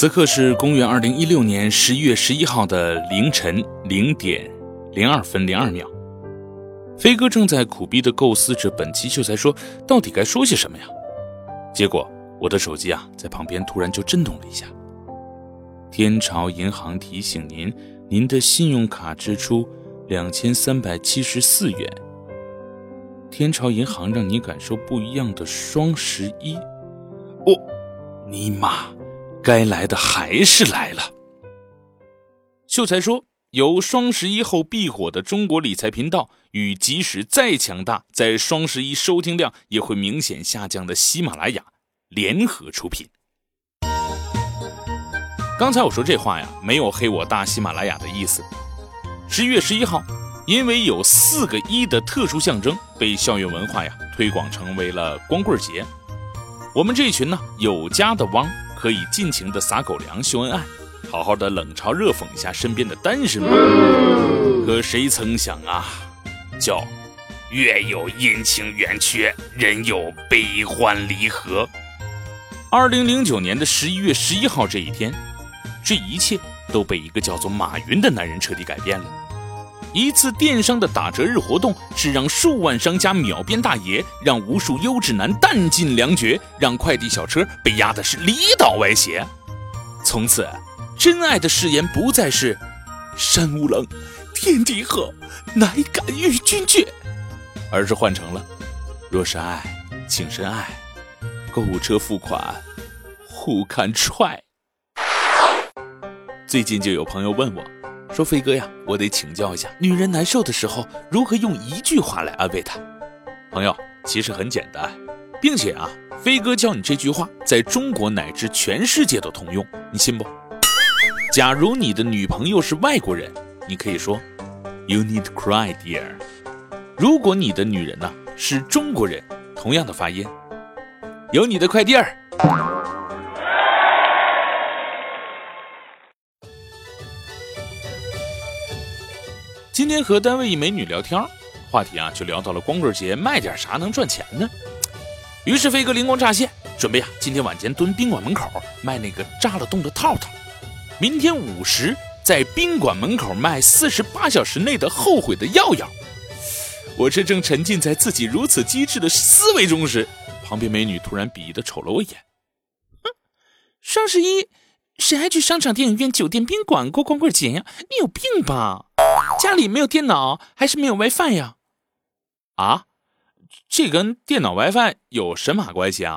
此刻是公元二零一六年十一月十一号的凌晨零点零二分零二秒。飞哥正在苦逼的构思着本期秀才说到底该说些什么呀？结果我的手机啊在旁边突然就震动了一下。天朝银行提醒您，您的信用卡支出两千三百七十四元。天朝银行让你感受不一样的双十一。哦，尼玛！该来的还是来了。秀才说：“由双十一后必火的中国理财频道与即使再强大，在双十一收听量也会明显下降的喜马拉雅联合出品。”刚才我说这话呀，没有黑我大喜马拉雅的意思。十一月十一号，因为有四个一的特殊象征，被校园文化呀推广成为了光棍节。我们这群呢，有家的汪。可以尽情的撒狗粮、秀恩爱，好好的冷嘲热讽一下身边的单身狗。可谁曾想啊，叫月有阴晴圆缺，人有悲欢离合。二零零九年的十一月十一号这一天，这一切都被一个叫做马云的男人彻底改变了。一次电商的打折日活动，是让数万商家秒变大爷，让无数优质男弹尽粮绝，让快递小车被压的是里倒歪斜。从此，真爱的誓言不再是“山无棱，天地合，乃敢与君绝”，而是换成了“若是爱，请深爱，购物车付款，互看踹”。最近就有朋友问我。说飞哥呀，我得请教一下，女人难受的时候如何用一句话来安慰她？朋友，其实很简单，并且啊，飞哥教你这句话，在中国乃至全世界都通用，你信不？假如你的女朋友是外国人，你可以说 “You need cry, dear”。如果你的女人呢是中国人，同样的发音，有你的快递儿。今天和单位一美女聊天，话题啊就聊到了光棍节卖点啥能赚钱呢？于是飞哥灵光乍现，准备啊今天晚间蹲宾馆门口卖那个扎了洞的套套，明天午时在宾馆门口卖四十八小时内的后悔的药药。我这正沉浸在自己如此机智的思维中时，旁边美女突然鄙夷的瞅了我一眼，哼，双十一谁还去商场、电影院、酒店、宾馆过光棍节呀？你有病吧？家里没有电脑还是没有 WiFi 呀？啊，这跟电脑 WiFi 有神马关系啊？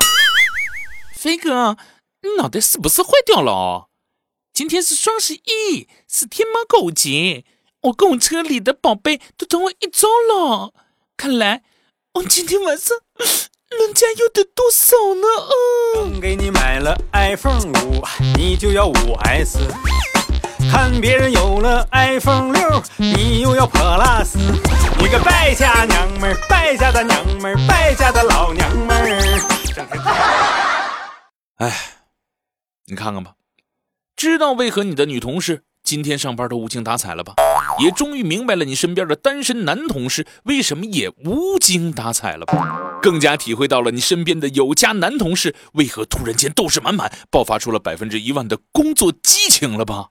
飞哥，你脑袋是不是坏掉了哦？今天是双十一，是天猫购物节，我购物车里的宝贝都等我一周了。看来我今天晚上人家又得多少呢？嗯，给你买了 iPhone 五，你就要五 S。看别人有了 iPhone 六，你又要 Plus，你个败家娘们儿，败家的娘们儿，败家的老娘们儿。哎，你看看吧，知道为何你的女同事今天上班都无精打采了吧？也终于明白了你身边的单身男同事为什么也无精打采了吧？更加体会到了你身边的有家男同事为何突然间斗志满满，爆发出了百分之一万的工作激情了吧？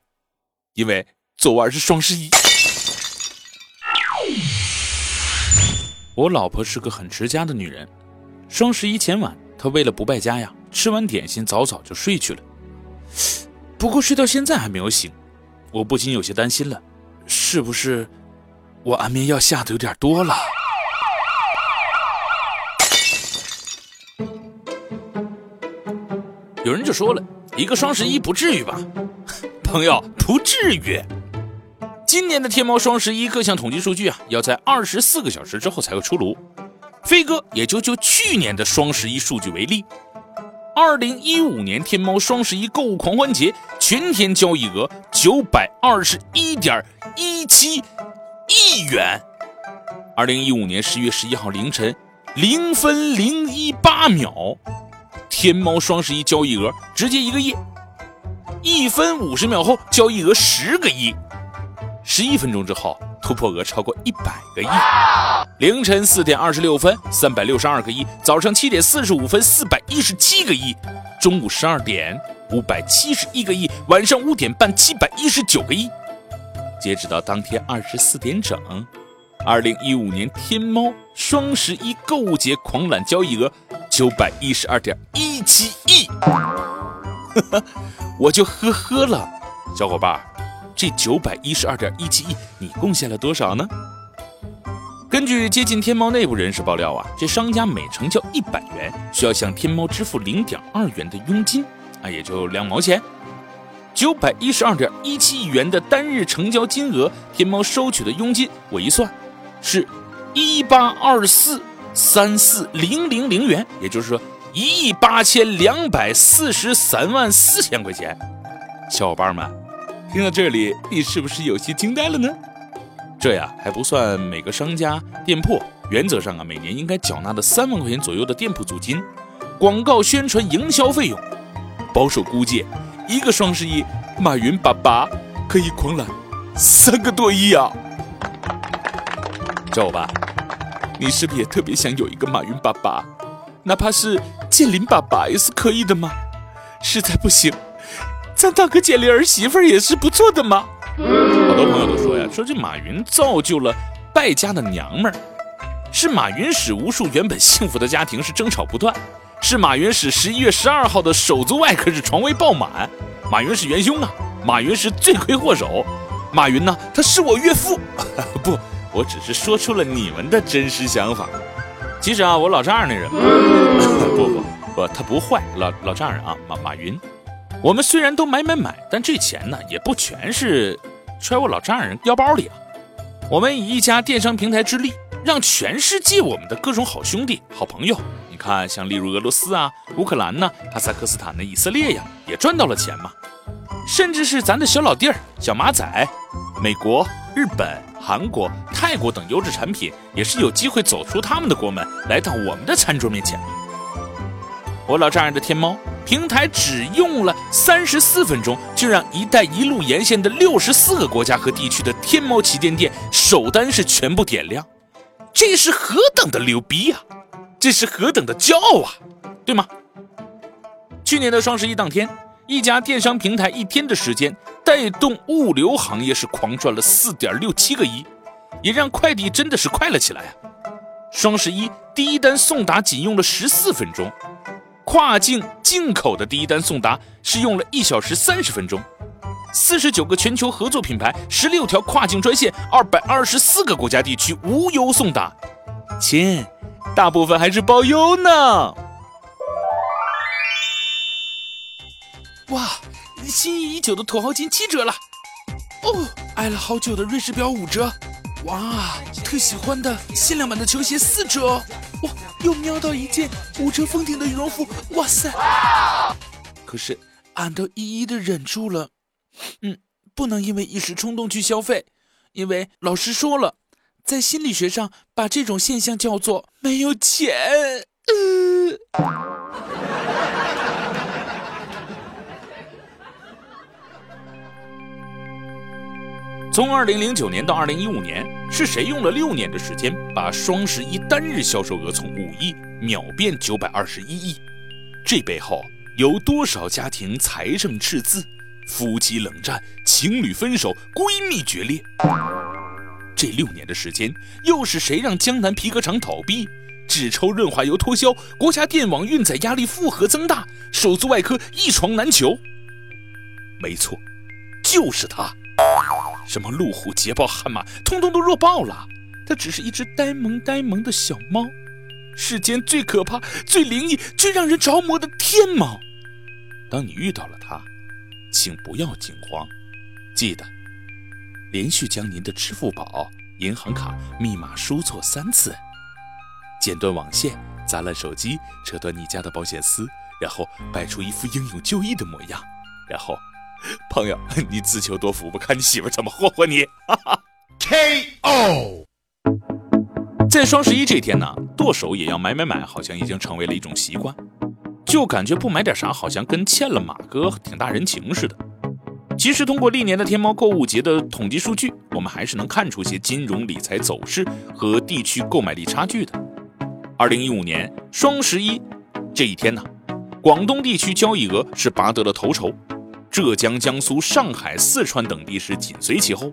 因为昨晚是双十一，我老婆是个很持家的女人。双十一前晚，她为了不败家呀，吃完点心早早就睡去了。不过睡到现在还没有醒，我不禁有些担心了，是不是我安眠药下的有点多了？有人就说了一个双十一不至于吧？朋友，不至于。今年的天猫双十一各项统计数据啊，要在二十四个小时之后才会出炉。飞哥也就就去年的双十一数据为例，二零一五年天猫双十一购物狂欢节全天交易额九百二十一点一七亿元。二零一五年十月十一号凌晨零分零一八秒，天猫双十一交易额直接一个亿。一分五十秒后，交易额十个亿；十一分钟之后，突破额超过一百个亿。凌晨四点二十六分，三百六十二个亿；早上七点四十五分，四百一十七个亿；中午十二点，五百七十一个亿，晚上五点半七百一十九个亿。截止到当天二十四点整，二零一五年天猫双十一购物节狂揽交易额九百一十二点一七亿，我就呵呵了。小伙伴，这九百一十二点一七亿，你贡献了多少呢？根据接近天猫内部人士爆料啊，这商家每成交一百元，需要向天猫支付零点二元的佣金，啊，也就两毛钱。九百一十二点一七亿元的单日成交金额，天猫收取的佣金，我一算，是一八二四三四零零零元，也就是说一亿八千两百四十三万四千块钱。小伙伴们，听到这里，你是不是有些惊呆了呢？这呀还不算每个商家店铺原则上啊每年应该缴纳的三万块钱左右的店铺租金、广告宣传营销费用，保守估计。一个双十一，马云爸爸可以狂揽三个多亿啊！小伙伴，你是不是也特别想有一个马云爸爸？哪怕是建林爸爸也是可以的吗？实在不行，咱当个建林儿媳妇儿也是不错的嘛。好多朋友都说呀，说这马云造就了败家的娘们儿，是马云使无数原本幸福的家庭是争吵不断。是马云使十一月十二号的手足外科是床位爆满，马云是元凶啊！马云是罪魁祸首，马云呢？他是我岳父。不，我只是说出了你们的真实想法。其实啊，我老丈人那人，不不不，他不坏。老老丈人啊，马马云，我们虽然都买买买，但这钱呢，也不全是揣我老丈人腰包里啊。我们以一家电商平台之力，让全世界我们的各种好兄弟、好朋友。你看，像例如俄罗斯啊、乌克兰呢、哈萨克斯坦呐以色列呀，也赚到了钱嘛。甚至是咱的小老弟儿、小马仔，美国、日本、韩国、泰国等优质产品，也是有机会走出他们的国门，来到我们的餐桌面前。我老丈人的天猫平台只用了三十四分钟，就让“一带一路”沿线的六十四个国家和地区的天猫旗舰店首单是全部点亮，这是何等的牛逼呀！这是何等的骄傲啊，对吗？去年的双十一当天，一家电商平台一天的时间带动物流行业是狂赚了四点六七个亿，也让快递真的是快了起来啊！双十一第一单送达仅用了十四分钟，跨境进口的第一单送达是用了一小时三十分钟，四十九个全球合作品牌，十六条跨境专线，二百二十四个国家地区无忧送达，亲。大部分还是包邮呢！哇，心仪已久的土豪金七折了！哦，爱了好久的瑞士表五折！哇，特喜欢的限量版的球鞋四折！哇，又瞄到一件五折封顶的羽绒服！哇塞！可是俺都一一的忍住了，嗯，不能因为一时冲动去消费，因为老师说了。在心理学上，把这种现象叫做“没有钱”。从二零零九年到二零一五年，是谁用了六年的时间，把双十一单日销售额从五亿秒变九百二十一亿？这背后有多少家庭财政赤字、夫妻冷战、情侣分手、闺蜜决裂？这六年的时间，又是谁让江南皮革厂倒闭，纸抽润滑油脱销，国家电网运载压力负荷增大，手足外科一床难求？没错，就是他。什么路虎、捷豹、悍马，通通都弱爆了。它只是一只呆萌呆萌的小猫，世间最可怕、最灵异、最让人着魔的天猫。当你遇到了它，请不要惊慌，记得。连续将您的支付宝、银行卡密码输错三次，剪断网线，砸烂手机，扯断你家的保险丝，然后摆出一副英勇就义的模样，然后，朋友，你自求多福吧，看你媳妇怎么霍霍你。K.O. 在双十一这天呢，剁手也要买买买，好像已经成为了一种习惯，就感觉不买点啥，好像跟欠了马哥挺大人情似的。其实，通过历年的天猫购物节的统计数据，我们还是能看出些金融理财走势和地区购买力差距的。二零一五年双十一这一天呢，广东地区交易额是拔得了头筹，浙江、江苏、上海、四川等地是紧随其后。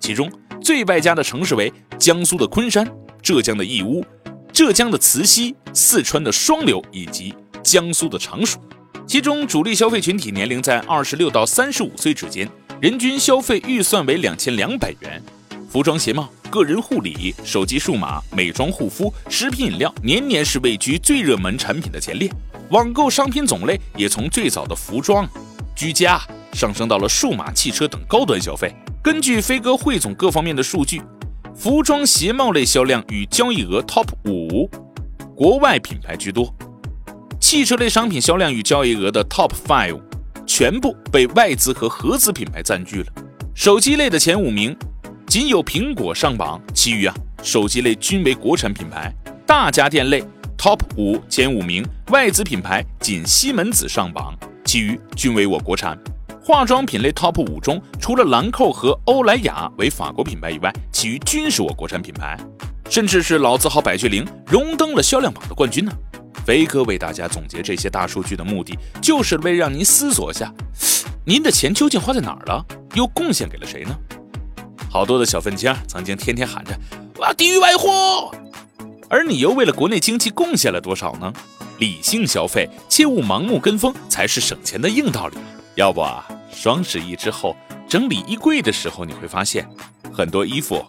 其中最败家的城市为江苏的昆山、浙江的义乌、浙江的慈溪、四川的双流以及江苏的常熟。其中主力消费群体年龄在二十六到三十五岁之间，人均消费预算为两千两百元。服装鞋帽、个人护理、手机数码、美妆护肤、食品饮料，年年是位居最热门产品的前列。网购商品种类也从最早的服装、居家上升到了数码、汽车等高端消费。根据飞哥汇总各方面的数据，服装鞋帽类销量与交易额 TOP 五，国外品牌居多；汽车类商品销量与交易额的 TOP five，全部被外资和合资品牌占据了。手机类的前五名，仅有苹果上榜，其余啊，手机类均为国产品牌。大家电类。Top 五前五名外资品牌仅西门子上榜，其余均为我国产。化妆品类 Top 五中，除了兰蔻和欧莱雅为法国品牌以外，其余均是我国产品牌，甚至是老字号百雀羚荣登了销量榜的冠军呢。飞哥为大家总结这些大数据的目的，就是为让您思索一下，您的钱究竟花在哪儿了，又贡献给了谁呢？好多的小愤青曾经天天喊着“我要抵御外货”。而你又为了国内经济贡献了多少呢？理性消费，切勿盲目跟风，才是省钱的硬道理。要不啊，双十一之后整理衣柜的时候，你会发现很多衣服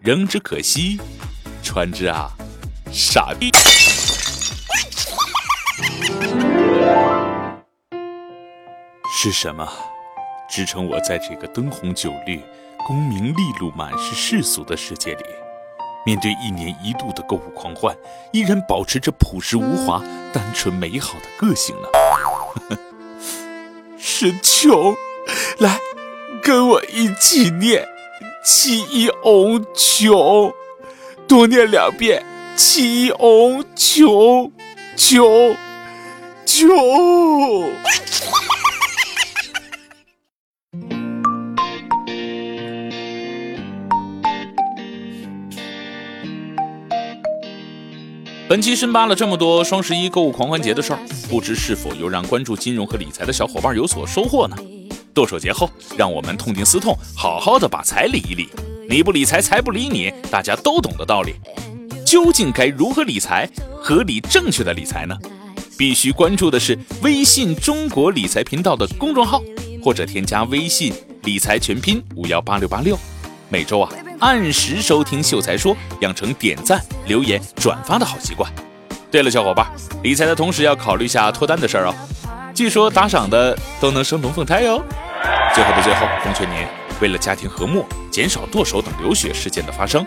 扔之可惜，穿之啊傻逼。是什么支撑我在这个灯红酒绿、功名利禄满是世俗的世界里？面对一年一度的购物狂欢，依然保持着朴实无华、单纯美好的个性呢？是穷，来，跟我一起念“七一翁穷”，多念两遍“七一翁穷穷穷”。本期深扒了这么多双十一购物狂欢节的事儿，不知是否又让关注金融和理财的小伙伴有所收获呢？剁手节后，让我们痛定思痛，好好的把财理一理。你不理财，财不理你，大家都懂的道理。究竟该如何理财，合理正确的理财呢？必须关注的是微信中国理财频道的公众号，或者添加微信理财全拼五幺八六八六。每周啊。按时收听秀才说，养成点赞、留言、转发的好习惯。对了，小伙伴，理财的同时要考虑一下脱单的事儿哦。据说打赏的都能生龙凤胎哟。最后的最后，奉劝您，为了家庭和睦，减少剁手等流血事件的发生，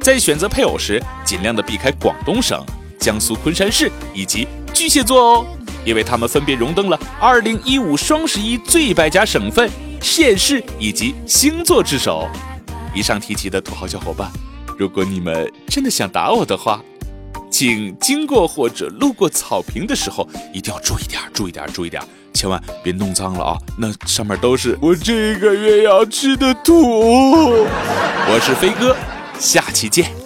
在选择配偶时，尽量的避开广东省、江苏昆山市以及巨蟹座哦，因为他们分别荣登了2015双十一最败家省份、县市以及星座之首。以上提及的土豪小伙伴，如果你们真的想打我的话，请经过或者路过草坪的时候，一定要注意点，注意点，注意点，千万别弄脏了啊！那上面都是我这个月要吃的土。我是飞哥，下期见。